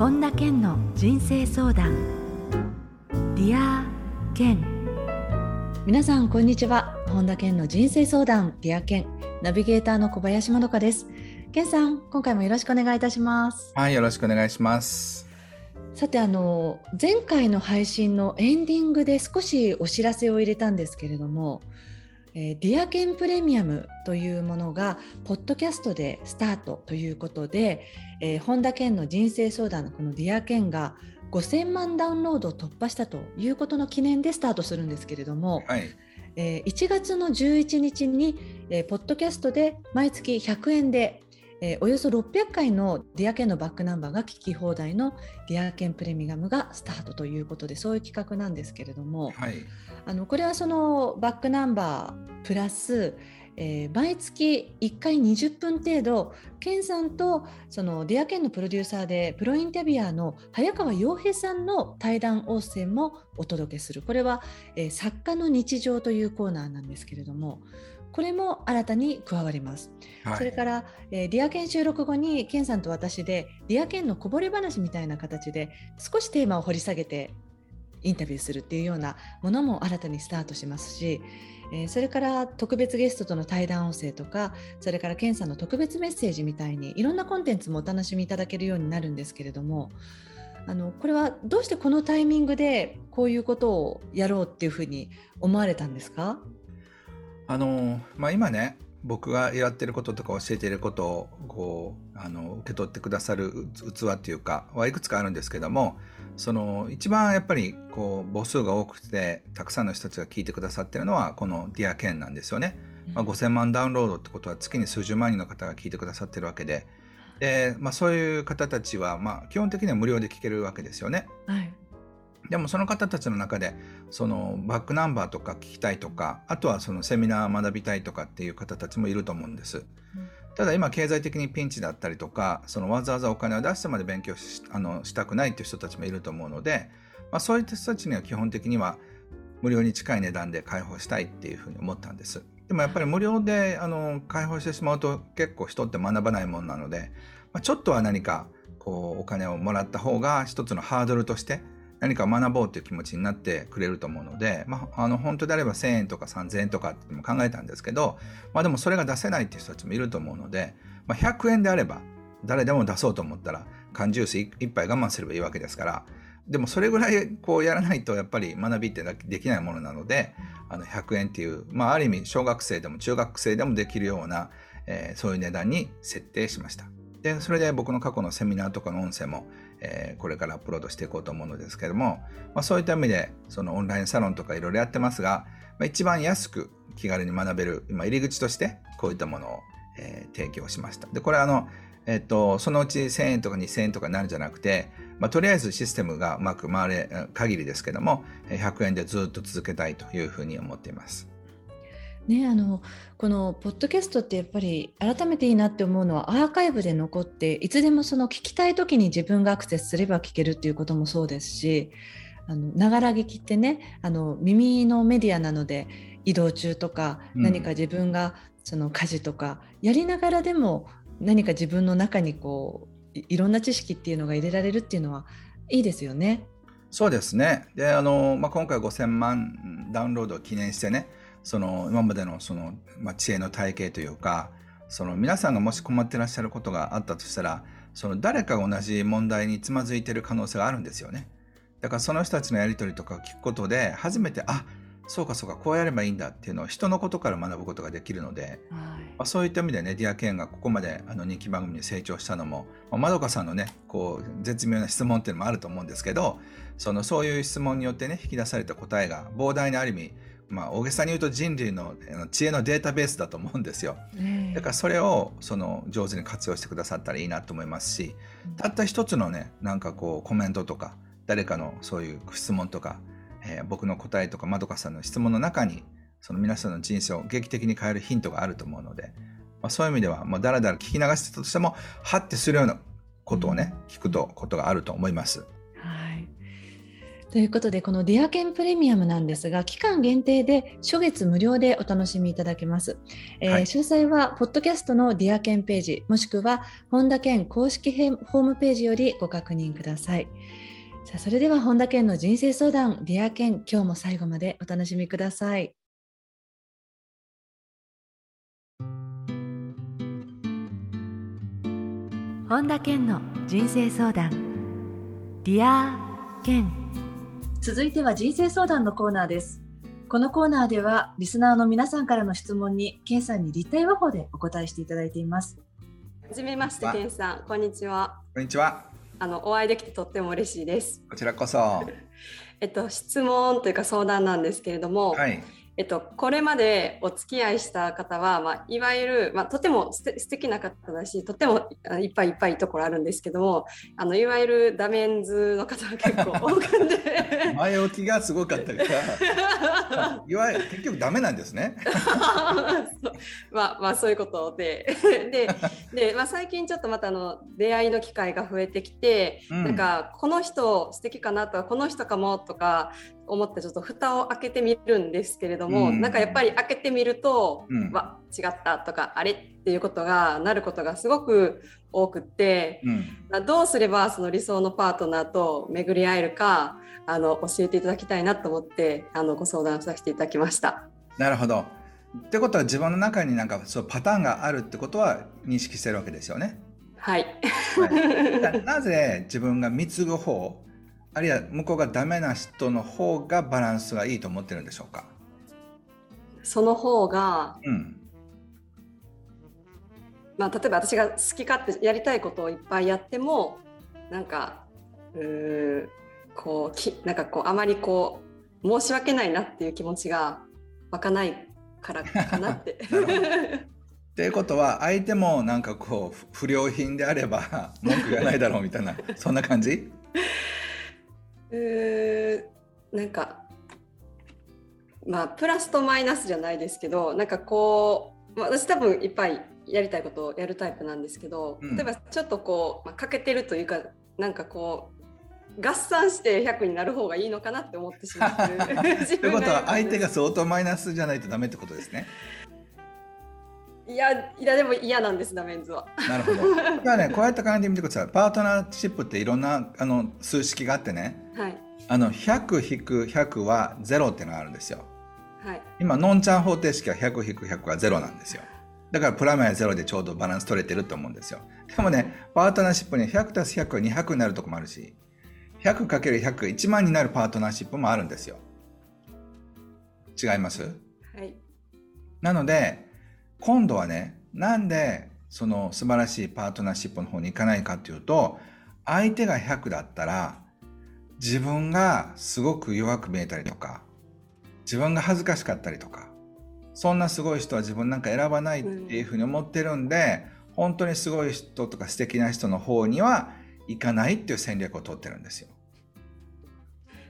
本田健の人生相談。 Dear Ken。皆さんこんにちは。本田健の人生相談 Dear Ken。ナビゲーターの小林まどかです。健さん今回もよろしくお願いいたします。はいよろしくお願いします。さてあの前回の配信のエンディングで少しお知らせを入れたんですけれどもえー、 Dear Ken プレミアムというものがポッドキャストでスタートということで、えー、本田健の人生相談のこのディアケンが5000万ダウンロードを突破したということの記念でスタートするんですけれども、はい、えー、1月の11日に、えー、ポッドキャストで毎月100円でえー、およそ600回のディアケンのバックナンバーが聞き放題のディアケンプレミアムがスタートということでそういう企画なんですけれども、はい、あのこれはそのバックナンバープラス、えー、毎月1回20分程度ケンさんとそのディアケンのプロデューサーでプロインタビュアーの早川洋平さんの対談応声もお届けするこれは、えー、作家の日常というコーナーなんですけれどもこれも新たに加わります。はい、それから、えー、ディアケン収録後にケンさんと私でディアケンのこぼれ話みたいな形で少しテーマを掘り下げてインタビューするっていうようなものも新たにスタートしますし、えー、それから特別ゲストとの対談音声とかそれからケンさんの特別メッセージみたいにいろんなコンテンツもお楽しみいただけるようになるんですけれどもあのこれはどうしてこのタイミングでこういうことをやろうっていうふうに思われたんですか？あの、まあ、今ね僕がやってることとか教えていることをこうあの受け取ってくださる器っていうかはいくつかあるんですけどもその一番やっぱりこう母数が多くてたくさんの人たちが聞いてくださってるのはこの「ディアケンなんですよね。まあ、5,000万ダウンロードってことは月に数十万人の方が聞いてくださってるわけでで、まあ、そういう方たちはまあ基本的には無料で聞けるわけですよね。はいでもその方たちの中でそのバックナンバーとか聞きたいとかあとはそのセミナー学びたいとかっていう方たちもいると思うんです。ただ今経済的にピンチだったりとかそのわざわざお金を出してまで勉強しあのしたくないっていう人たちもいると思うので、まあ、そういった人たちには基本的には無料に近い値段で開放したいっていうふうに思ったんです。でもやっぱり無料であの開放してしまうと結構人って学ばないもんなので、まあ、ちょっとは何かこうお金をもらった方が一つのハードルとして何か学ぼうという気持ちになってくれると思うので、まあ、あの本当であれば1000円とか3000円とかっても考えたんですけど、まあ、でもそれが出せないっていう人たちもいると思うので、まあ、100円であれば誰でも出そうと思ったら缶ジュース1杯我慢すればいいわけですからでもそれぐらいこうやらないとやっぱり学びってできないものなのであの100円っていう、まあ、ある意味小学生でも中学生でもできるような、えー、そういう値段に設定しました。でそれで僕の過去のセミナーとかの音声もえー、これからアップロードしていこうと思うのですけども、まあ、そういった意味でそのオンラインサロンとかいろいろやってますが、まあ、一番安く気軽に学べる今入り口としてこういったものを、えー、提供しました。でこれあのえっと、そのうち1000円とか2000円とかになるんじゃなくて、まあ、とりあえずシステムがうまく回れ限りですけども100円でずっと続けたいというふうに思っています。ね、あのこのポッドキャストってやっぱり改めていいなって思うのはアーカイブで残っていつでもその聞きたい時に自分がアクセスすれば聞けるっていうこともそうですしながら聞きってねあの耳のメディアなので移動中とか何か自分がその家事とかやりながらでも何か自分の中にこういろんな知識っていうのが入れられるっていうのはいいですよね。そうですねであの、まあ、今回5000万ダウンロードを記念してねその今までのその、まあ、知恵の体系というかその皆さんがもし困ってらっしゃることがあったとしたらその誰かが同じ問題につまずいてる可能性があるんですよね。だからその人たちのやり取りとか聞くことで初めてあそうかそうかこうやればいいんだっていうのを人のことから学ぶことができるので、はい、まあ、そういった意味でねディア・ケンがここまであの人気番組に成長したのも、まあ、まどかさんのねこう絶妙な質問っていうのもあると思うんですけどそのそういう質問によってね引き出された答えが膨大なある意味まあ、大げさに言うと人類の知恵のデータベースだと思うんですよ。だからそれをその上手に活用してくださったらいいなと思いますし、たった一つのね、なんかこうコメントとか、誰かのそういう質問とか、えー、僕の答えとかまどかさんの質問の中に、その皆さんの人生を劇的に変えるヒントがあると思うので、まあ、そういう意味では、まあ、だらだら聞き流してたとしても、はってするようなことをね、聞くとことがあると思います。ということでこのディアケンプレミアムなんですが期間限定で初月無料でお楽しみいただけます、えーはい、詳細はポッドキャストの Dear Ken ページもしくは本田健公式ホームページよりご確認ください。さあそれでは本田健の人生相談 Dear Ken 今日も最後までお楽しみください。本田健の人生相談 Dear Ken 続いては人生相談のコーナーです。このコーナーではリスナーの皆さんからの質問にケンさんに立体話法でお答えしていただいています。はじめましてケンさん、こんにちは。こんにちは。あのお会いできてとっても嬉しいです。こちらこそ。えっと質問というか相談なんですけれども、はい、えっと、これまでお付き合いした方は、まあ、いわゆる、まあ、とてもす素敵な方だしとてもいっぱいいっぱいところあるんですけどもあのいわゆるダメンズの方が結構多くて。前置きがすごかったか。ら いわゆる結局ダメなんですね。まあまあそういうことででで、まあ、最近ちょっとまたあの出会いの機会が増えてきて、うん、なんかこの人素敵かなとかこの人かもとか思ってちょっと蓋を開けてみるんですけれども、うん、なんかやっぱり開けてみると、うん、わ違ったとかあれっていうことがなることがすごく多くって、うん、どうすればその理想のパートナーと巡り合えるかあの教えていただきたいなと思ってあのご相談させていただきました。なるほど。ってことは自分の中になんかそうパターンがあるってことは認識してるわけですよね。はい、はい、なぜ自分が貢ぐ方あるいは向こうがダメな人の方がバランスがいいと思ってるんでしょうか？その方が、うん、まあ、例えば私が好き勝手やりたいことをいっぱいやってもなんかうこうきなんかこうあまりこう申し訳ないなっていう気持ちが湧かないからかなって。っていうことは相手もなんかこう不良品であれば文句がないだろうみたいなそんな感じ？うなんかまあプラスとマイナスじゃないですけどなんかこう私多分いっぱいやりたいことをやるタイプなんですけど、うん、例えばちょっとこう、まあ、欠けてるというかなんかこう合算して100になる方がいいのかなって思ってしまって る。ということは相手が相当マイナスじゃないとダメってことですね。いや、いやでも嫌なんです、ダメンズは。なるほど。だね、こうやって考えてみてください。パートナーシップっていろんなあの数式があってね、はい、あの100引く100は0っていうのがあるんですよ。はい、今、のんちゃん方程式は100引く100は0なんですよ。だからプラマイゼロでちょうどバランス取れてると思うんですよ。でもね、パートナーシップに100たす100は200になるとこもあるし、100×100 が1万になるパートナーシップもあるんですよ。違います？はい。なので、今度はね、なんでその素晴らしいパートナーシップの方に行かないかっていうと、相手が100だったら、自分がすごく弱く見えたりとか、自分が恥ずかしかったりとか、そんなすごい人は自分なんか選ばないっていうふうに思ってるんで、うん、本当にすごい人とか素敵な人の方には行かないっていう戦略を取ってるんですよ。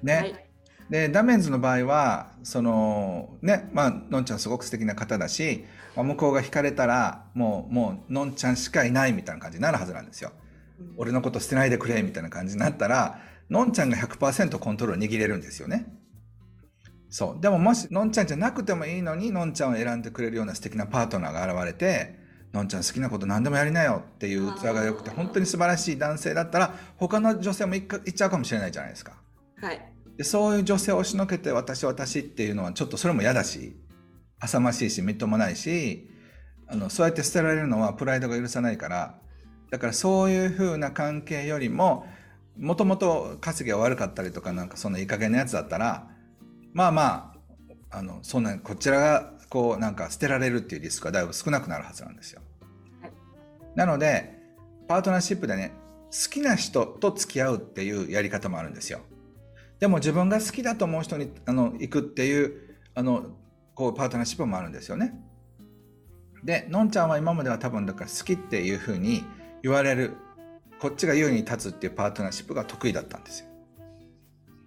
ね。はいでダメンズの場合はそのねまあのんちゃんすごく素敵な方だし、まあ、向こうが惹かれたらもうもうのんちゃんしかいないみたいな感じになるはずなんですよ。俺のこと捨てないでくれみたいな感じになったらのんちゃんが100%コントロール握れるんですよね。そう。でももしのんちゃんじゃなくてもいいのにのんちゃんを選んでくれるような素敵なパートナーが現れてのんちゃん好きなこと何でもやりなよっていう器が良くて本当に素晴らしい男性だったら他の女性も行っちゃうかもしれないじゃないですか。はい。でそういう女性を押しのけて私私っていうのはちょっとそれも嫌だし浅ましいしみっともないしあのそうやって捨てられるのはプライドが許さないからだからそういうふうな関係よりももともと稼ぎが悪かったりとかなんかそんないい加減なやつだったらまあまああのそんなこちらがこうなんか捨てられるっていうリスクがだいぶ少なくなるはずなんですよ。はい、なのでパートナーシップでね好きな人と付き合うっていうやり方もあるんですよ。でも自分が好きだと思う人にあの行くっていうあのこうパートナーシップもあるんですよね。でのんちゃんは今までは多分だから好きっていうふうに言われるこっちが優に立つっていうパートナーシップが得意だったんですよ。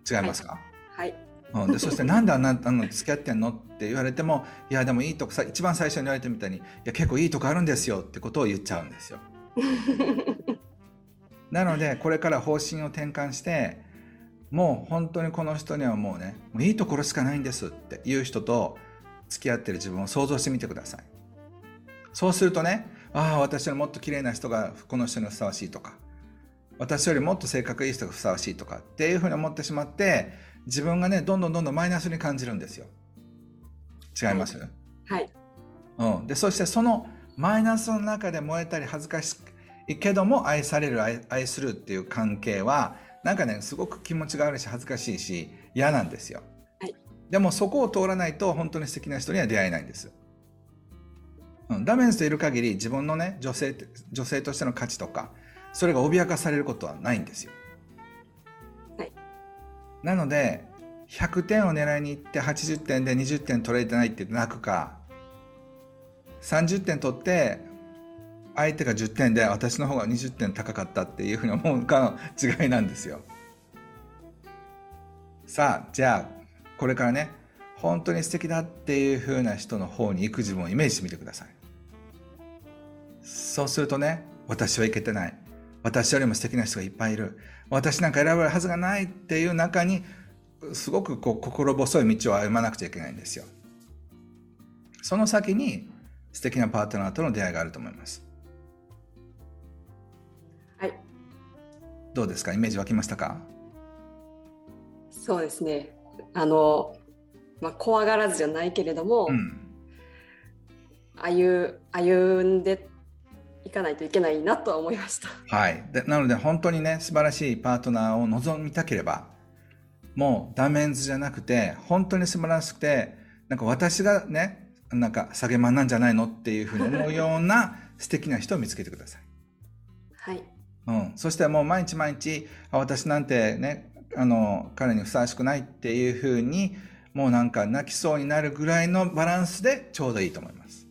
違いますか、はい、はい、でそしてなんであんなあの付き合ってんのって言われてもいやでもいいとこさ一番最初に言われてみたいにいや結構いいとこあるんですよってことを言っちゃうんですよ。なのでこれから方針を転換してもう本当にこの人にはもうねもういいところしかないんですっていう人と付き合ってる自分を想像してみてください。そうするとねああ私よりもっと綺麗な人がこの人にふさわしいとか私よりもっと性格いい人がふさわしいとかっていうふうに思ってしまって自分がねどんどんどんどんマイナスに感じるんですよ。違います、はい、うん、でそしてそのマイナスの中で燃えたり恥ずかしいけども愛される愛するっていう関係はなんかねすごく気持ちが悪いし恥ずかしいし嫌なんですよ、はい、でもそこを通らないと本当に素敵な人には出会えないんです、うん、ダメンスといる限り自分のね女性女性としての価値とかそれが脅かされることはないんですよ、はい、なので100点を狙いに行って80点で20点取れてないって泣くか30点取って相手が10点で私の方が20点高かったっていうふうに思うかの違いなんですよ。さあじゃあこれからね本当に素敵だっていうふうな人の方に行く自分をイメージしてみてください。そうするとね私はいけてない私よりも素敵な人がいっぱいいる私なんか選ばれるはずがないっていう中にすごくこう心細い道を歩まなくちゃいけないんですよ。その先に素敵なパートナーとの出会いがあると思います。どうですか？イメージ湧きましたか？そうですね。あの、まあ、怖がらずじゃないけれども、うん、歩歩んでいかないといけないなとは思いました。はい。でなので本当にね素晴らしいパートナーを望みたければもうダメンズじゃなくて本当に素晴らしくてなんか私がねなんか下げまんなんじゃないの？っていうふうに思うような素敵な人を見つけてください。はい。うん。そしてもう毎日毎日、あ私なんてね、あの、彼にふさわしくないっていうふうに、もうなんか泣きそうになるぐらいのバランスでちょうどいいと思います。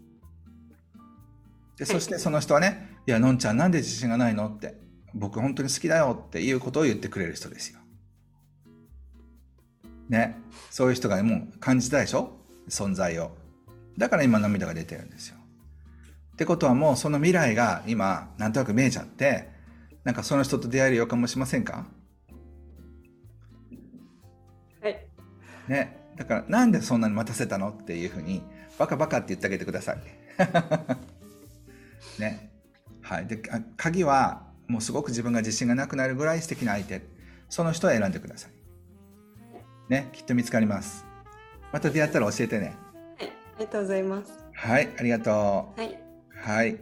で、そしてその人はね、いや、のんちゃんなんで自信がないのって、僕本当に好きだよっていうことを言ってくれる人ですよ。ね。そういう人がもう感じたでしょ？存在を。だから今涙が出てるんですよ。ってことはもうその未来が今なんとなく見えちゃってなんかその人と出会える予感もしませんか？はい。ね。だからなんでそんなに待たせたの？っていうふうにバカバカって言ってあげてください。ね。はい。で鍵はもうすごく自分が自信がなくなるぐらい素敵な相手。その人を選んでください。ね。きっと見つかります。また出会ったら教えてね。はい。ありがとうございます。はい。ありがとう。はい。はい。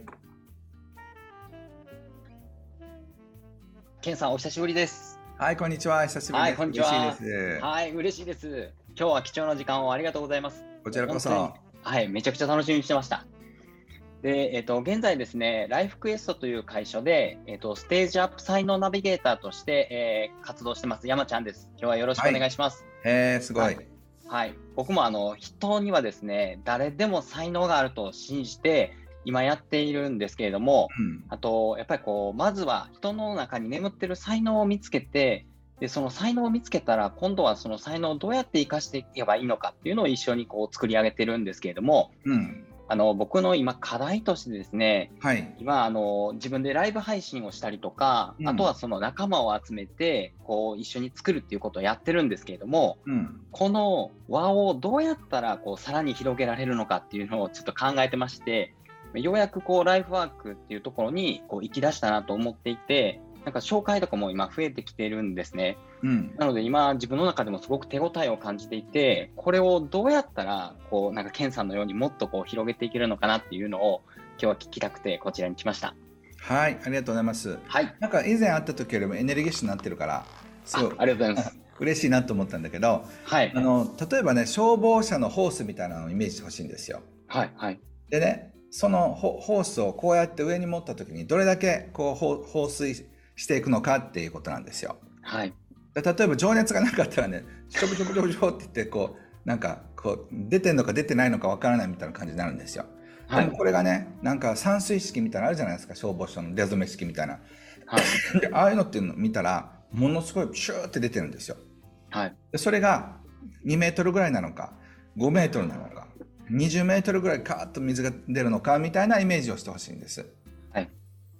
ケンさん、お久しぶりです。はい、こんにちは。久しぶりです。はい、こんにちは。嬉しいです。はい、嬉しいです。今日は貴重な時間をありがとうございます。こちらこそ。はい、めちゃくちゃ楽しみにしてました。で、えっ、ー、と、現在ですね、ライフクエストという会社で、えっ、ー、と、ステージアップ才能ナビゲーターとして、えー、活動してます、山ちゃんです。今日はよろしくお願いします。はい、へえ、すごい。はいはい、僕もあの人にはですね誰でも才能があると信じて今やっているんですけれども、うん、あと、やっぱりこう、まずは人の中に眠ってる才能を見つけて、で、その才能を見つけたら、今度はその才能をどうやって生かしていけばいいのかっていうのを一緒にこう作り上げてるんですけれども、うん、あの僕の今課題としてですね、はい、今あの自分でライブ配信をしたりとか、うん、あとはその仲間を集めてこう一緒に作るっていうことをやってるんですけれども、うん、この輪をどうやったらこうさらに広げられるのかっていうのをちょっと考えてましてようやくこうライフワークっていうところにこう行き出したなと思っていて、なんか紹介とかも今増えてきているんですね。うん、なので今自分の中でもすごく手応えを感じていて、これをどうやったらこうなんかケンさんのようにもっとこう広げていけるのかなっていうのを今日は聞きたくてこちらに来ました。はい、ありがとうございます。はい。なんか以前会った時よりもエネルギッシュになってるから、すごいありがとうございます。嬉しいなと思ったんだけど、はい。あの例えばね消防車のホースみたいなのをイメージしてほしいんですよ。はいはい。でねそのホースをこうやって上に持った時にどれだけこう放水していくのかっていうことなんですよ。はい、で例えば情熱がなかったらねちょぶちょぶちょぶちょぶって言ってこうなんかこう出てんのか出てないのかわからないみたいな感じになるんですよ。はい、でもこれがねなんか散水式みたいなのあるじゃないですか消防署の出初め式みたいな。はい、でああいうのっていうのを見たらものすごいシューって出てるんですよ。はい、でそれが2メートルぐらいなのか5メートルなのか20メートルぐらいカーッと水が出るのかみたいなイメージをしてほしいんです。はい。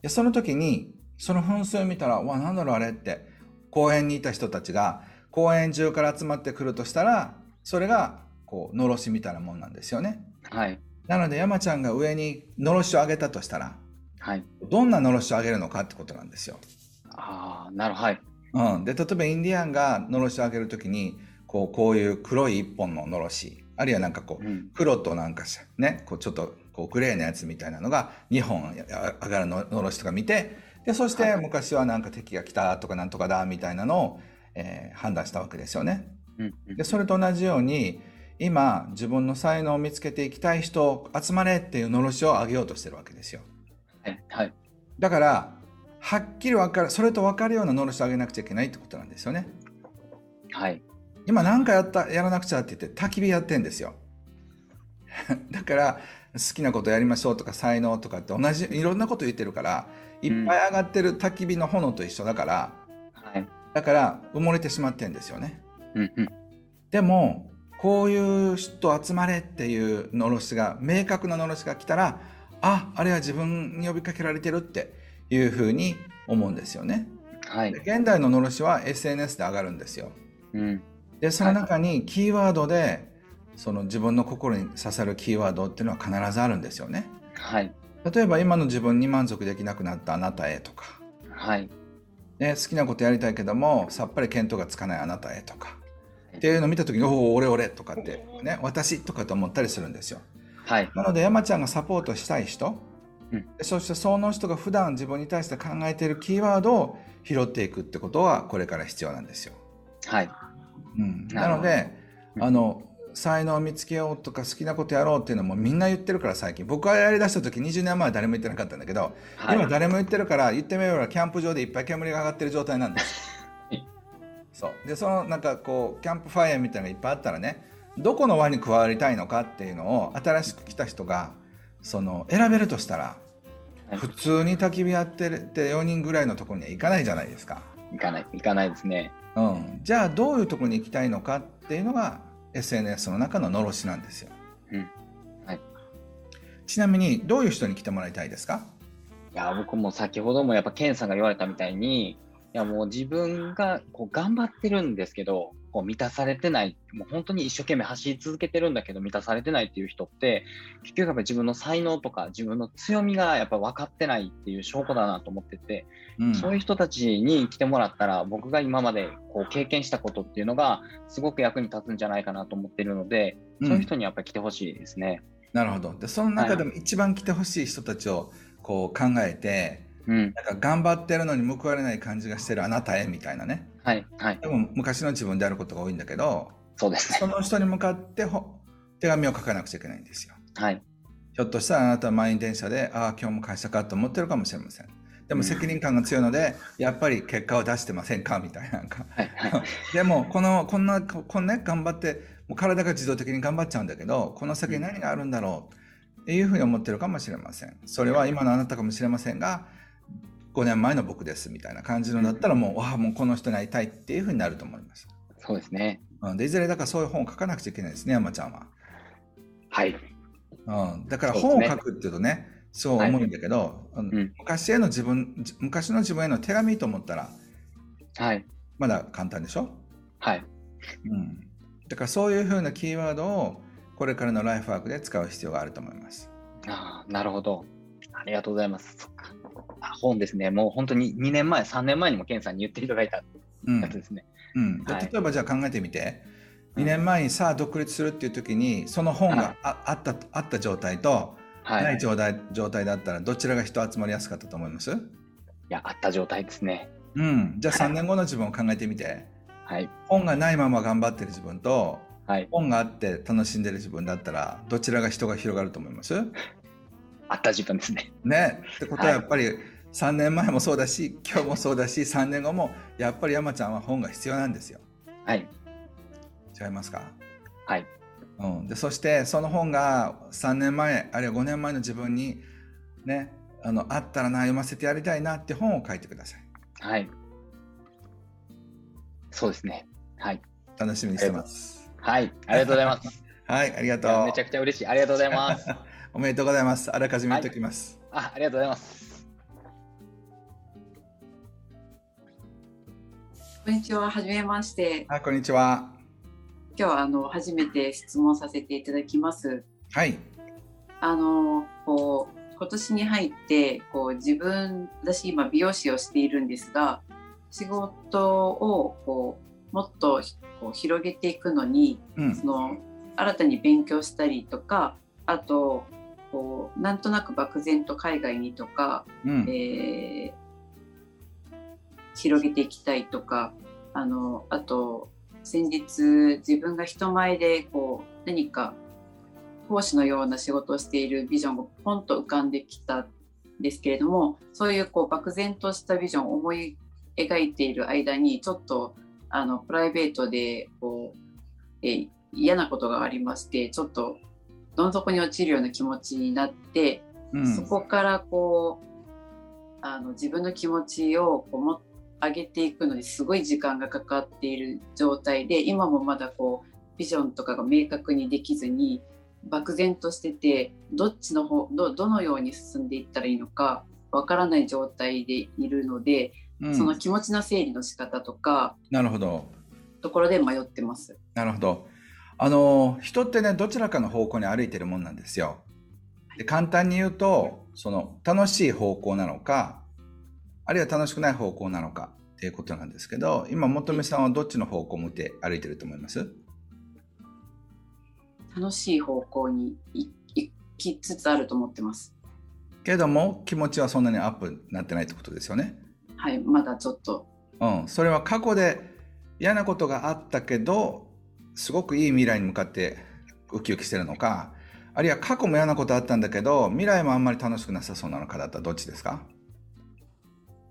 で、その時に、その噴水を見たら、わ、なんだろうあれって、公園にいた人たちが、公園中から集まってくるとしたらそれがこうのろしみたいなもんなんですよね。はい。なので山ちゃんが上にのろしをあげたとしたら、はい、どんなのろしをあげるのかってことなんですよ。ああなるほど。うん、で例えばインディアンがのろしをあげるときにこうこういう黒い一本ののろしあるいはなんかこう、うん、黒となんかねこうちょっとこうグレーなやつみたいなのが2本上がるののろしとか見てでそして昔はなんか敵が来たとかなんとかだみたいなのを、えー、判断したわけですよね。でそれと同じように今自分の才能を見つけていきたい人集まれっていうのろしを上げようとしてるわけですよ。はい、だからはっきり分かるそれと分かるようなのろしを上げなくちゃいけないってことなんですよね。はい。今何かやったやらなくちゃって言って焚き火やってんですよ。だから好きなことやりましょうとか才能とかって同じいろんなこと言ってるからいっぱい上がってる焚き火の炎と一緒だから、はい、だから埋もれてしまってんですよね。うんうん、でもこういう人集まれっていうのろしが明確なのろしが来たらああれは自分に呼びかけられてるっていうふうに思うんですよね。はい、現代ののろしは SNS で上がるんですよ。うん、でその中にキーワードで、その自分の心に刺さるキーワードっていうのは必ずあるんですよね。はい、例えば今の自分に満足できなくなったあなたへとか、はい。ね、好きなことやりたいけどもさっぱり見当がつかないあなたへとか。っていうのを見た時に「おお俺俺」とかってね「私」とかと思ったりするんですよ。はい、なので山ちゃんがサポートしたい人、うん、そしてその人が普段自分に対して考えているキーワードを拾っていくってことはこれから必要なんですよ。はい、うん、なので、あの才能を見つけようとか好きなことやろうっていうのもみんな言ってるから最近。僕がやりだした時20年前は誰も言ってなかったんだけど、はい、今誰も言ってるから言ってみればキャンプ場でいっぱい煙が上がってる状態なんです。そう。でそのなんかこうキャンプファイヤーみたいなのがいっぱいあったらねどこの輪に加わりたいのかっていうのを新しく来た人がその選べるとしたら、はい、普通に焚き火やってるって4人ぐらいのところには行かないじゃないですか。行かない行かないですねうん。じゃあどういうところに行きたいのかっていうのが SNS の中ののろしなんですよ。うん。はい、ちなみにどういう人に来てもらいたいですか？いや僕も先ほどもやっぱケンさんが言われたみたいにいやもう自分がこう頑張ってるんですけどこう満たされてない、もう本当に一生懸命走り続けてるんだけど満たされてないっていう人って、結局やっぱ自分の才能とか自分の強みがやっぱ分かってないっていう証拠だなと思ってて、うん、そういう人たちに来てもらったら、僕が今までこう経験したことっていうのがすごく役に立つんじゃないかなと思ってるので、そういう人にやっぱり来てほしいですね。なるほど。で、その中でも一番来てほしい人たちをこう考えて、うん、なんか頑張ってるのに報われない感じがしてるあなたへみたいなね。はいはい。でも昔の自分であることが多いんだけど、そうですね。その人に向かってほ手紙を書かなくちゃいけないんですよ。はい。ひょっとしたらあなたは満員電車で、ああ、今日も会社かと思ってるかもしれません。でも責任感が強いので、うん、やっぱり結果を出してませんかみたいな。はいはい、でも、この、こんな、こんね、頑張って、もう体が自動的に頑張っちゃうんだけど、この先何があるんだろうっていうふうに思ってるかもしれません。それは今のあなたかもしれませんが、5年前の僕ですみたいな感じのだったらもう、わあもうこの人に会いたいっていうふうになると思います。そうですね。うん、でいずれだからそういう本を書かなくちゃいけないですね山ちゃんは。はい。うん、だから本を書くっていうとねそう思うんだけど、はいうん、昔への自分昔の自分への手紙と思ったら、はい、まだ簡単でしょ？はい、うん、だからそういうふうなキーワードをこれからのライフワークで使う必要があると思います。あなるほど。ありがとうございます。本ですね、もう本当に2年前、3年前にもケンさんに言っていただいたやつですね。うん、例えばじゃあ考えてみて、2年前にさあ独立するっていう時にその本があ,、あったあった状態と、はい、ない状態状態だったらどちらが人集まりやすかったと思います？いやあった状態ですね。うん、じゃあ3年後の自分を考えてみて、はい、本がないまま頑張ってる自分と、はい、本があって楽しんでる自分だったらどちらが人が広がると思います？あった自分ですね。ね。ってことはやっぱり、はい3年前もそうだし今日もそうだし3年後もやっぱり山ちゃんは本が必要なんですよ。はい違いますか？はい、うん、でそしてその本が3年前あるいは5年前の自分にねあのあったらな読ませてやりたいなって本を書いてください。はいそうですね。はい。楽しみにしてます。はい、ありがとうございます。はい、ありがとう。めちゃくちゃ嬉しい。ありがとうございます。おめでとうございます。あらかじめ言っておきます。はい、あ、ありがとうございます。こんにちは、はじめまして。はい、こんにちは。今日はあの初めて質問させていただきます。はい。あのこう今年に入ってこう自分私今美容師をしているんですが、仕事をこうもっとこう広げていくのに、うんそ。の新たに勉強したりとか、あとこうなんとなく漠然と海外にとか、うん。えー広げていきたいとかあのあと先日自分が人前でこう何か講師のような仕事をしているビジョンがポンと浮かんできたんですけれどもそういうこう漠然としたビジョンを思い描いている間にちょっとあのプライベートでこう、えー嫌なことがありましてちょっとどん底に落ちるような気持ちになってうん。そこからこうあの自分の気持ちをこうも上げていくのにすごい時間がかかっている状態で今もまだこうビジョンとかが明確にできずに漠然としててどっちの方どどのように進んでいったらいいのかわからない状態でいるので、うんその気持ちの整理の仕方とかなるほど。ところで迷ってます。なるほど。あの人ってねどちらかの方向に歩いてるもんなんですよ。で簡単に言うとその楽しい方向なのかあるいは楽しくない方向なのかっていうことなんですけど今本目さんはどっちの方向を向いて歩いてると思います？楽しい方向にい行きつつあると思ってます。けども気持ちはそんなにアップになってないってことですよね？はい、まだちょっとうん、それは過去で嫌なことがあったけどすごくいい未来に向かってウキウキしてるのかあるいは過去も嫌なことあったんだけど未来もあんまり楽しくなさそうなのかだったらどっちですか？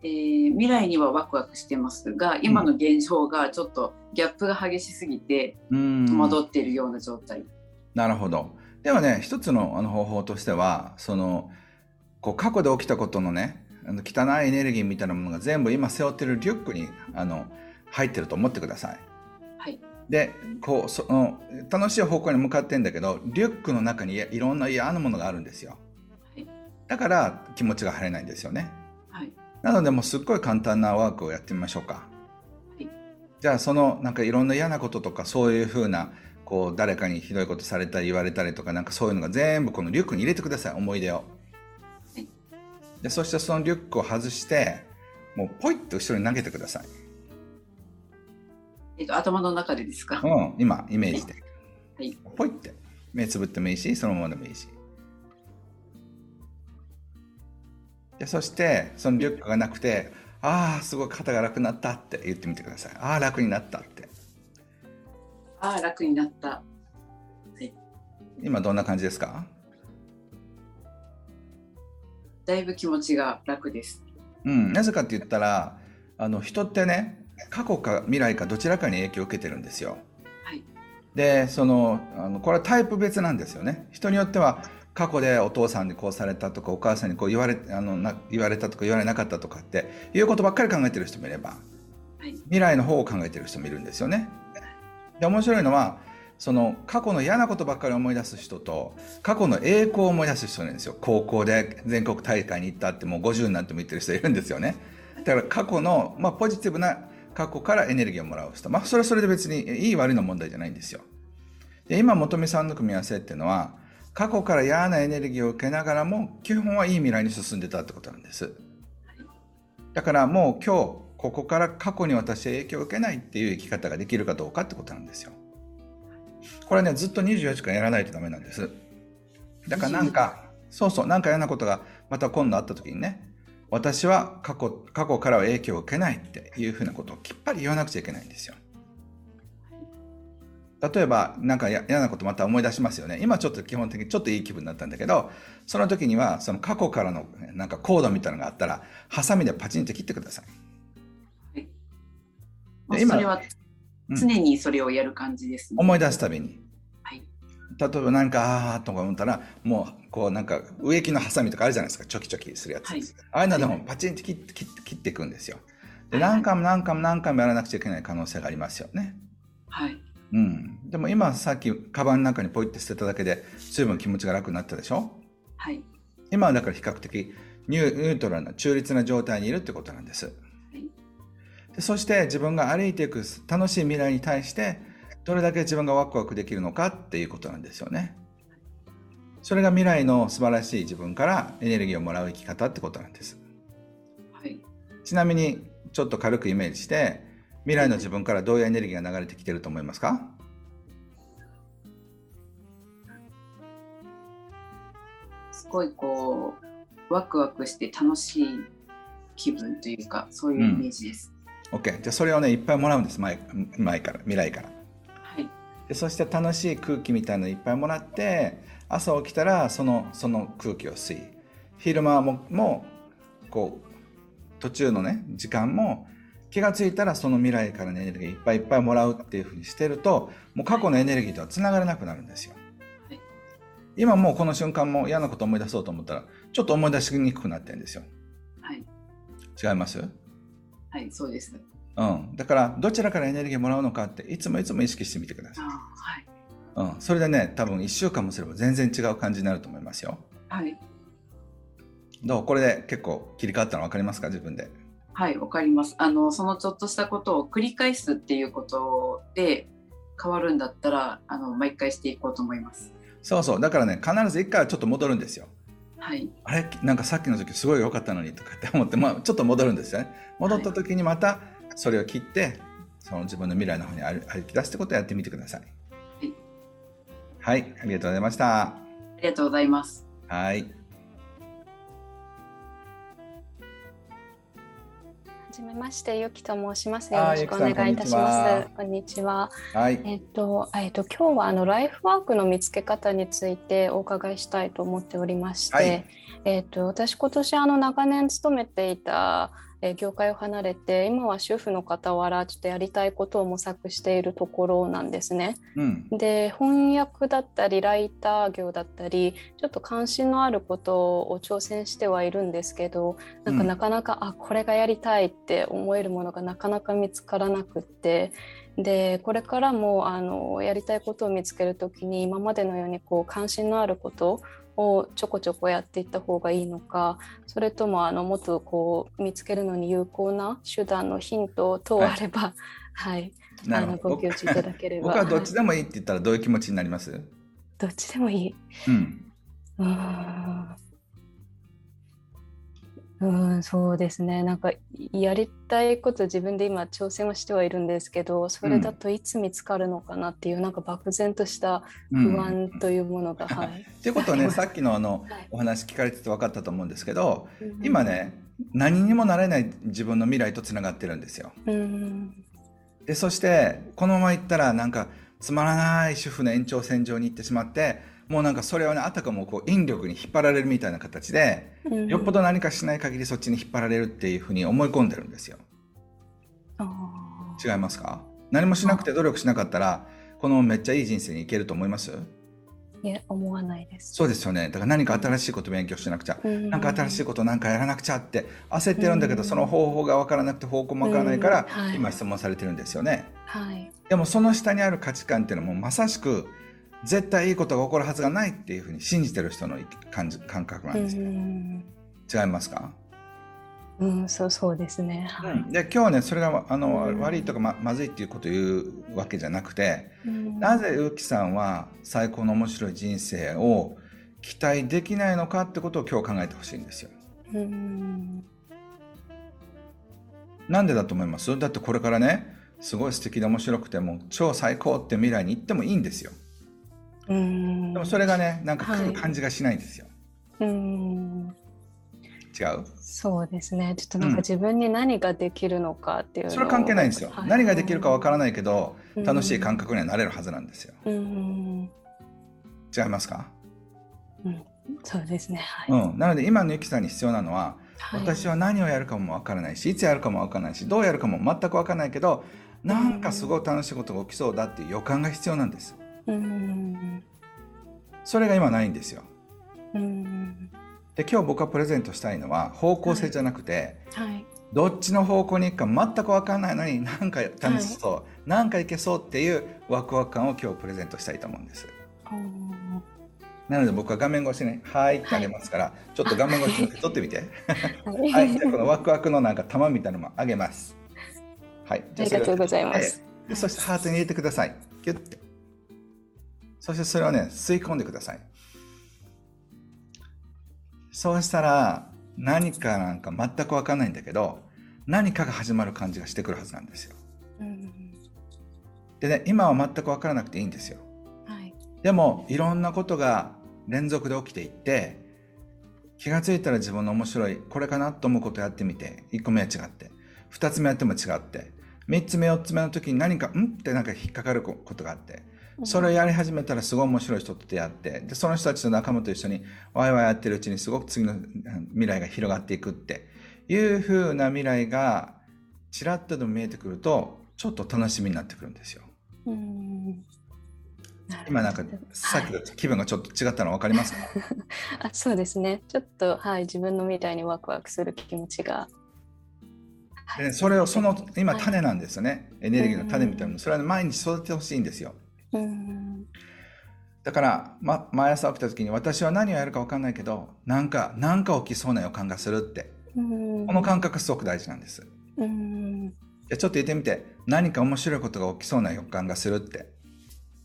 えー未来にはワクワクしてますが今の現状がちょっとギャップが激しすぎてうん。戸惑っているような状態、なるほど。ではね一つのあの方法としてはそのこう過去で起きたことのねあの汚いエネルギーみたいなものが全部今背負ってるリュックにあの入ってると思ってください。はい。でこうその楽しい方向に向かってんだけどリュックの中にいいろんな嫌なものがあるんですよ。はい。だから気持ちが晴れないんですよね。はいなのでもうすっごい簡単なワークをやってみましょうか、はい。じゃあそのなんかいろんな嫌なこととかそういうふうなこう誰かにひどいことされたり言われたりとかなんかそういうのが全部このリュックに入れてください思い出を、はい。でそしてそのリュックを外してもうポイッと後ろに投げてください、えっと頭の中でですか、うん、今イメージで、はい。ポイって。目つぶってもいいしそのままでもいいしでそしてそのリュックがなくてああすごい肩が楽になったって言ってみてくださいああ楽になったって。ああ楽になった。今どんな感じですか？だいぶ気持ちが楽です。うん。なぜかって言ったらあの人ってね過去か未来かどちらかに影響を受けてるんですよ。はい。でそのあのこれはタイプ別なんですよね。人によっては過去でお父さんにこうされたとかお母さんにこう言われあのな言われたとか言われなかったとかっていうことばっかり考えてる人もいればはい。未来の方を考えてる人もいるんですよね。で面白いのはその過去の嫌なことばっかり思い出す人と過去の栄光を思い出す人なんですよ。高校で全国大会に行ったってもう50になっても言ってる人いるんですよね。だから過去の、まあ、ポジティブな過去からエネルギーをもらう人。まあそれはそれで別にいい悪いの問題じゃないんですよ。で今本見さんの組み合わせっていうのは過去から嫌なエネルギーを受けながらも基本はいい未来に進んでたってことなんです。だからもう今日ここから過去に私は影響を受けないっていう生き方ができるかどうかってことなんですよ。これねずっと24時間やらないとダメなんです。だからなんかそうそうなんか嫌なことがまた今度あった時にね私は過去過去からは影響を受けないっていうふうなことをきっぱり言わなくちゃいけないんですよ。例えば何かや嫌なことまた思い出しますよね。今ちょっと基本的にちょっといい気分になったんだけどその時にはその過去からのなんかコードみたいなのがあったらハサミでパチンって切ってください。で今もうそれはうん。常にそれをやる感じですね、思い出すたびに。はい。例えばなんかあーとか思ったらもうこうなんか植木のハサミとかあるじゃないですか。チョキチョキするやつ、はい。ああいうのでもはい。パチンって切って切って切っていくんですよ。ではい。何回も何回も何回もやらなくちゃいけない可能性がありますよね。はいうん。でも今さっきカバンの中にポイって捨てただけで随分気持ちが楽になったでしょ？はい。今はだから比較的ニュニュートラルな中立な状態にいるってことなんです。でそして自分が歩いていく楽しい未来に対してどれだけ自分がワクワクできるのかっていうことなんですよね。それが未来の素晴らしい自分からエネルギーをもらう生き方ってことなんです。はい、ちなみにちょっと軽くイメージして未来の自分からどういうエネルギーが流れてきてると思いますか？すごいこうワクワクして楽しい気分というかそういうイメージです。うん、OK じゃあそれをねいっぱいもらうんです。前前から未来から。はい、でそして楽しい空気みたいなのいっぱいもらって朝起きたらそのその空気を吸い昼間ももこう途中のね時間も気が付いたらその未来からのエネルギーいっぱいいっぱいもらうっていうふうにしてるともう過去のエネルギーとはつながれなくなるんですよ。はい、今もうこの瞬間も嫌なこと思い出そうと思ったらちょっと思い出しにくくなってるんですよ。はい、違います？はいそうです。うん、だからどちらからエネルギーもらうのかっていつもいつも意識してみてください。はいうん、それでね多分1週間もすれば全然違う感じになると思いますよ。はい。どう？これで結構切り替わったの分かりますか？自分で。はい分かります。あのそのちょっとしたことを繰り返すっていうことで変わるんだったらあの毎回していこうと思います。そうそうだからね必ず1回はちょっと戻るんですよ。はい、あれ？なんかさっきの時すごい良かったのにとかって思って、まあ、ちょっと戻るんですよね。戻った時にまたそれを切ってその自分の未来の方に歩き出すってことをやってみてください。はい、ありがとうございました。ありがとうございます。はい。じめまして、ゆきと申します。よろしくお願いいたします。こんにちは。はい。えっと、えっと、今日はあのライフワークの見つけ方についてお伺いしたいと思っておりまして。はい、えっと、私今年あの長年勤めていたえ業界を離れて今は主婦の傍らちょっとやりたいことを模索しているところなんですね。うん、で翻訳だったりライター業だったりちょっと関心のあることを挑戦してはいるんですけどなんかなかなか、うん、あこれがやりたいって思えるものがなかなか見つからなくってでこれからもあのやりたいことを見つける時に今までのようにこう関心のあることをちょこちょこやっていった方がいいのかそれともあのもっとこう見つけるのに有効な手段のヒント等あれば、はい、はい、あのご教示いただければ。僕はどっちでもいいって言ったらどういう気持ちになります、どっちでもいい。うん。うんうんそうですね。なんかやりたいこと自分で今挑戦をしてはいるんですけどそれだといつ見つかるのかなっていう、うん、なんか漠然とした不安というものが。はい、っていうことはねさっきのあの、はい、お話聞かれてて分かったと思うんですけど、うん、今ね何にもなれない自分の未来とつながってるんですよ。うん、でそしてこのままいったらなんかつまらない主婦の延長線上に行ってしまってもうなんかそれはねあたかもこう引力に引っ張られるみたいな形で、うん、よっぽど何かしない限りそっちに引っ張られるっていうふうに思い込んでるんですよ。違いますか？何もしなくて努力しなかったらこのめっちゃいい人生にいけると思います？いや思わないです。そうですよね。だから何か新しいこと勉強しなくちゃ、うん、なんか新しいことなんかやらなくちゃって焦ってるんだけど、うん、その方法が分からなくて方向も分からないから、うん。はい、今質問されてるんですよね、はい、でもその下にある価値観っていうのもまさしく絶対いいことが起こるはずがないっていうふうに信じてる人の感じ感覚なんですよ。違いますか？うん、そうそうですね。はい、で今日はねそれがあの、うん、悪いとかままずいっていうことを言うわけじゃなくて、うん、なぜウキさんは最高の面白い人生を期待できないのかってことを今日考えてほしいんですよ。うん、なんでだと思います？だってこれからねすごい素敵で面白くても超最高って未来に行ってもいいんですよ。でもそれがねなんか感じがしないんですよ。はい、うん。違う？そうですね。ちょっとなんか自分に何ができるのかっていう、うん、それは関係ないんですよ、はい、何ができるかわからないけど、楽しい感覚にはなれるはずなんですよ、うん、違いますか、うん、そうですね、はい、うん、なので今のゆきさんに必要なのは、はい、私は何をやるかもわからないしいつやるかもわからないしどうやるかも全くわからないけどなんかすごい楽しいことが起きそうだっていう予感が必要なんです、それが今ないん。ですよ。うん。で今日僕がプレゼントしたいのは方向性じゃなくて、はい、どっちの方向に行くか全く分かん。ないのに何か楽しそう、はい、何かいけそうっていうワクワク感を今日プレゼントしたいと思うん。です。なので僕は画面越しに「はい」ってあげますから、はい、ちょっと画面越しに撮ってみて。はい、じゃこのワクワクのなん。か玉みたいなのもあげます。はい。ありがとうございます。でそしてハートに入れてください。ギュッて。そしてそれをね、吸い込んでください。そうしたら、何かなんか全く分かんないんだけど、何かが始まる感じがしてくるはずなんですよ。うん、でね、今は全く分からなくていいんですよ。はい、でも、いろんなことが連続で起きていって、気がついたら自分の面白い、これかなと思うことやってみて、1個目は違って、2つ目やっても違って、3つ目4つ目の時に何かん？ってなんか引っかかることがあってそれをやり始めたらすごい面白い人と出会ってでその人たちの仲間と一緒にワイワイやってるうちにすごく次の未来が広がっていくっていう風な未来がちらっとでも見えてくるとちょっと楽しみになってくるんですよ。うん。今なんかさっきと気分がちょっと違ったの分かりますか、あそうですね。ちょっとはい自分の未来にワクワクする気持ちが。でそれをその今種なんですよね、エネルギーの種みたいなの。それは毎日育ててほしいんですよ。だから、ま、毎朝起きた時に私は何をやるか分かんないけどなんかなんか起きそうな予感がするって。この感覚すごく大事なんです。じゃちょっと言ってみて。何か面白いことが起きそうな予感がするって。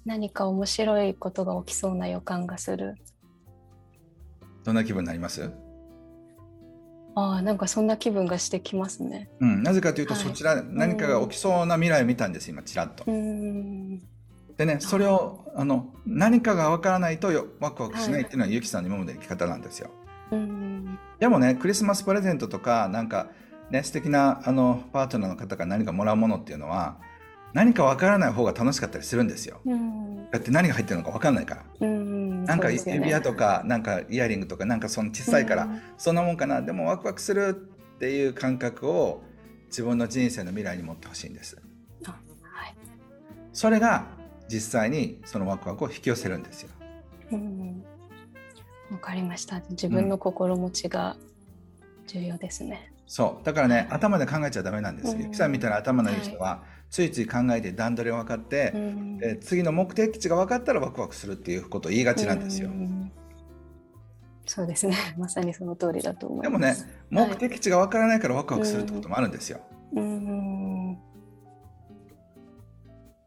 何か面白いことが起きそうな予感がする。どんな気分になります？ああなんかそんな気分がしてきますね。うん、なぜかというと、はい、そちら何かが起きそうな未来を見たんです今ちらっと。でねそれをあの何かがわからないとよワクワクしないっていうのは、はい、ゆきさんの今までの生き方なんですよ。でもねクリスマスプレゼントとかなんかね素敵なあのパートナーの方から何かもらうものっていうのは何かわからない方が楽しかったりするんですよ。だって何が入ってるのかわかんないから。なんか指輪とか、なんかイヤリングとかなんかその小さいから、そん。なもんかな。でもワクワクするっていう感覚を自分の人生の未来に持ってほしいんです。はい、それが実際にそのワクワクを引き寄せるんですよ。わかりました。自分の心持ちが重要ですね。うん、そうだからね、頭で考えちゃダメなんです。ゆきさんみたいな頭のいい人は、はいついつい考えて段取りが分かって、うん、え次の目的地が分かったらワクワクするっていうことを言いがちなんですよ。うん、そうですね まさにその通りだと思います。でもね目的地が分からないからワクワクするってこともあるんですよ。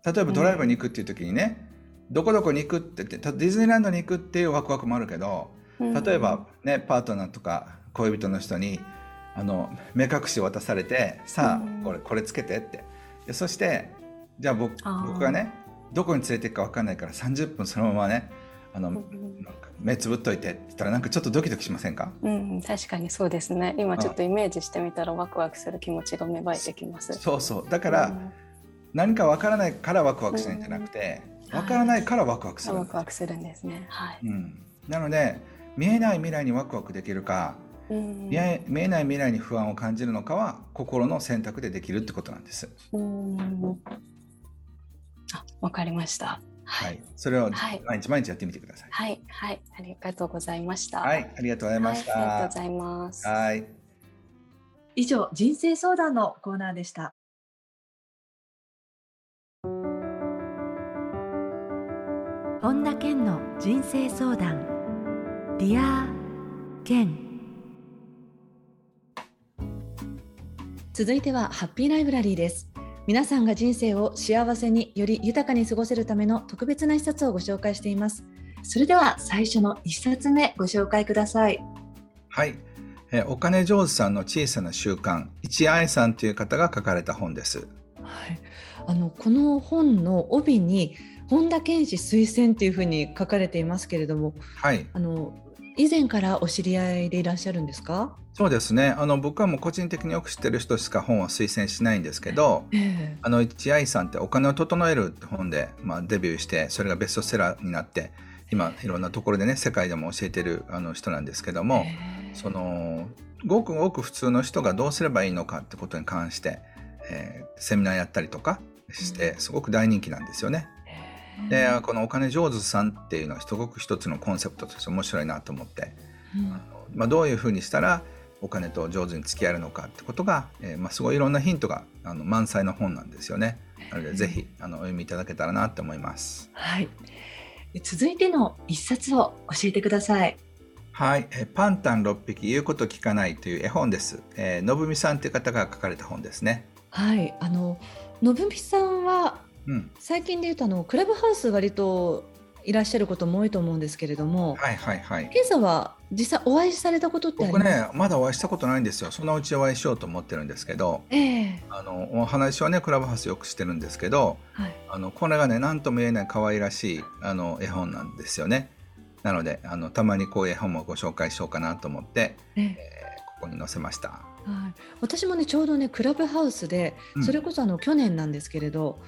例えばドライブに行くっていう時にね、どこどこに行くって言ってディズニーランドに行くっていうワクワクもあるけど例えばねパートナーとか恋人の人にあの目隠しを渡されてさあこれこれつけてって。でそしてじゃあ僕僕がねどこに連れていくか分かんないから30分そのままねあの、目つぶっといてって言ったらなんかちょっとドキドキしませんか、うん、確かにそうですね。今ちょっとイメージしてみたらワクワクする気持ちが芽生えてきます。そうそう。だから、うん、何か分からないからワクワクしないんじゃなくて、うん、分からないからワクワクする、ワクワクするんですねはい、うん、なので見えない未来にワクワクできるか見え見えない未来に不安を感じるのかは心の選択でできるってことなんです。あ、わかりました。はい、それを毎日毎日やってみてください。はい、はい、ありがとうございました。はい、ありがとうございました。はい、ありがとうございます。はい。以上、人生相談のコーナーでした。本田健の人生相談。 Dear Ken。続いてはハッピーライブラリーです。皆さんが人生を幸せにより豊かに過ごせるための特別な一冊をご紹介しています。それでは最初の一冊目ご紹介ください。はい。えお金上手さんの小さな習慣一愛さんという方が書かれた本です、はい、あのこの本の帯に本田健氏推薦というふうに書かれていますけれども、はい、あの以前からお知り合いでいらっしゃるんですか？そうですね。あの僕はもう個人的によく知ってる人しか本は推薦しないんですけど「えー、あの一愛さん」って「お金を整える」って本で、まあ、デビューしてそれがベストセラーになって今いろんなところでね世界でも教えてるあの人なんですけども、えー、そのごくごく普通の人がどうすればいいのかってことに関して、えー、セミナーやったりとかしてすごく大人気なんですよね。でこの「お金上手さん」っていうのはすごく一つのコンセプトとして面白いなと思って、うん、あのまあ、どういうふうにしたらお金と上手に付き合えるのかってことが、えー、まあ、すごいいろんなヒントがあの満載の本なんですよね。なのでぜひあのお読みいただけたらなと思います。はい。続いての一冊を教えてください。はい、えパンタン6匹言うこと聞かないという絵本です。えー、のぶみさんという方が書かれた本ですね。はいあののぶみさんはうん、最近で言うとあのクラブハウス割といらっしゃることも多いと思うんですけれども、はいはいはい。ケンさんは実際お会いされたことってあります？僕ね、まだお会いしたことないんですよ。そのうちお会いしようと思ってるんですけど、ええあのお話はね、クラブハウスよくしてるんですけど、はい。あのこれがね、何とも言えない可愛らしいあの絵本なんですよね。なので、あのたまにこういう絵本もご紹介しようかなと思って、えええーここに載せました。はい、私もねちょうどねクラブハウスでうんそれこそあの去年なんですけれど、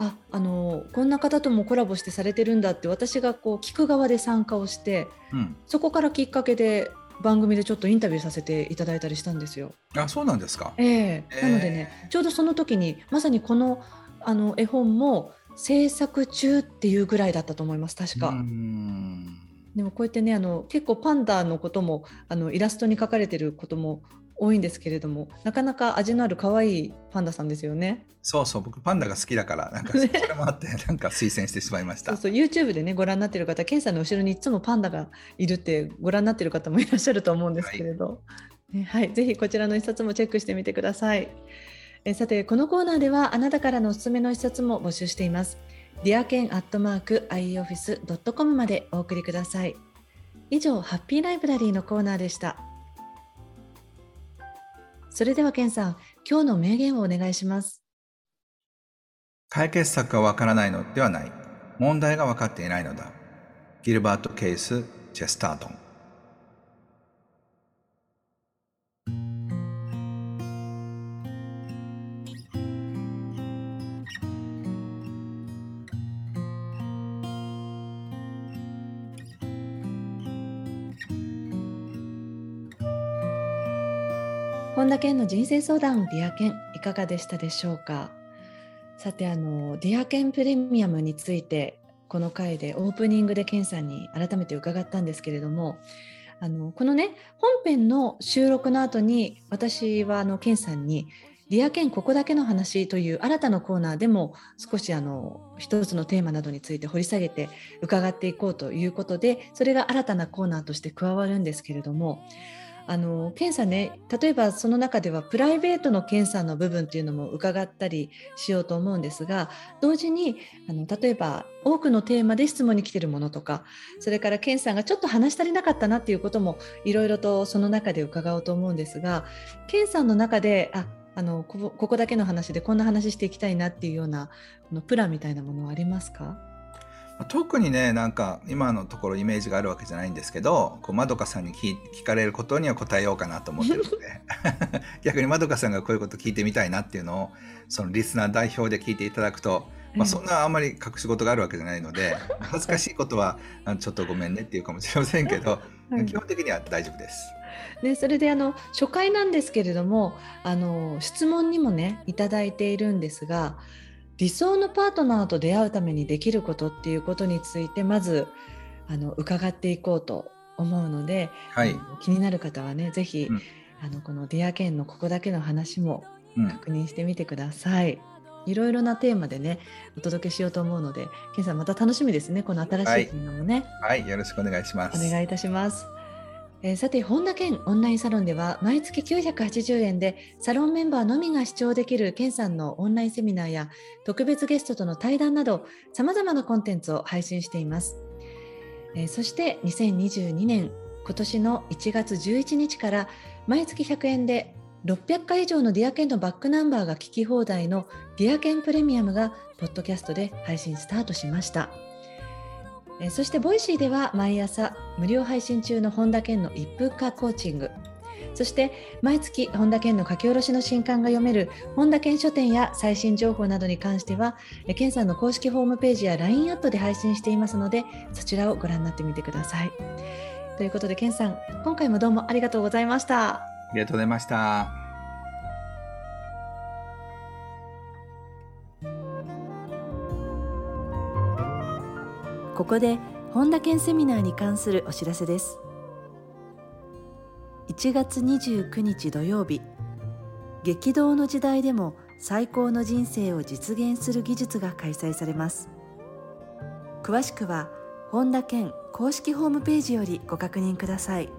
ああのこんな方ともコラボしてされてるんだって私がこう聞く側で参加をしてうん。そこからきっかけで番組でちょっとインタビューさせていただいたりしたんですよ。あ、そうなんですか。ええええなのでねちょうどその時にまさにこのあの絵本も制作中っていうぐらいだったと思います確か。でもこうやってねあの結構パンダのこともあのイラストに描かれてることも多いんですけれどもなかなか味のある可愛いパンダさんですよね。そうそう、僕パンダが好きだから、なんかそれもあって、なんか推薦してしまいました。そうそう YouTube でねご覧になってる方ケンさんの後ろにいつもパンダがいるってご覧になってる方もいらっしゃると思うんですけれど、ねはい、ぜひこちらの一冊もチェックしてみてください。えさてこのコーナーではあなたからのおすすめの一冊も募集しています。ディアケンアットマーク ioffice.com までお送りください。以上ハッピーライブラリーのコーナーでした。それではケンさん今日の名言をお願いします。解決策がわからないのではない。問題が分かっていないのだ。ギルバート・ケース・チェスタートン。本田健の人生相談 Dear Ken いかがでしたでしょうか？さてあの Dear Ken プレミアムについてこの回でオープニングで健さんに改めて伺ったんですけれどもあのこのね本編の収録の後に私はあの健さんに Dear Ken ここだけの話という新たなコーナーでも少しあの一つのテーマなどについて掘り下げて伺っていこうということでそれが新たなコーナーとして加わるんですけれどもあの検査ね例えばその中ではプライベートの検査の部分っていうのも伺ったりしようと思うんですが同時にあの例えば多くのテーマで質問に来てるものとかそれから検査がちょっと話し足りなかったなっていうこともいろいろとその中で伺おうと思うんですが検査の中でああのここだけの話でこんな話していきたいなっていうようなこのプランみたいなものはありますか？特にねなんか今のところイメージがあるわけじゃないんですけどこうまどかさんに聞聞かれることには答えようかなと思ってるので 逆にまどかさんがこういうこと聞いてみたいなっていうのをそのリスナー代表で聞いていただくと、まあ、そんなあんまり隠し事があるわけじゃないので 恥ずかしいことはちょっとごめんねっていうかもしれませんけど、はい基本的には大丈夫です。ね、それであの初回なんですけれどもあの質問にもねいただいているんですが理想のパートナーと出会うためにできることっていうことについてまずあの伺っていこうと思うので、はい気になる方はねぜひ、うんあのこの「ディアケンのここだけの話」もうん確認してみてください。いろいろなテーマでねお届けしようと思うのでケンさんまた楽しみですねこの新しいテーマもね。はい、よろしくお願いします。お願いいたします。えさて本田健オンラインサロンでは毎月980円でサロンメンバーのみが視聴できる健さんのオンラインセミナーや特別ゲストとの対談などさまざまなコンテンツを配信しています、えそして2022年今年の1月11日から毎月100円で600回以上のディアケンのバックナンバーが聞き放題のディアケンプレミアムがポッドキャストで配信スタートしました。えそしてボイシーでは毎朝無料配信中の本田健の一分間コーチングそして毎月本田健の書き下ろしの新刊が読める本田健書店や最新情報などに関してはえー健さんの公式ホームページや LINE アットで配信していますのでそちらをご覧になってみてください。ということで健さん今回もどうもありがとうございました。ありがとうございました。ここで本田健セミナーに関するお知らせです。1月29日土曜日激動の時代でも最高の人生を実現する技術が開催されます。詳しくは本田健公式ホームページよりご確認ください。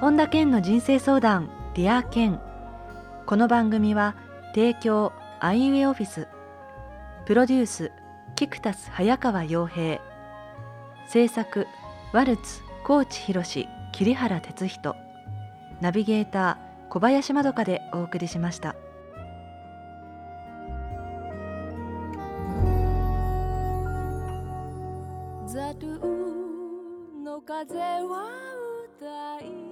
本田健の人生相談ディア健。この番組は提供アイウェイオフィス。プロデュースキクタス早川洋平。制作ワルツ高知博桐原哲人。ナビゲーター小林まどかでお送りしました。ザトゥの風は歌い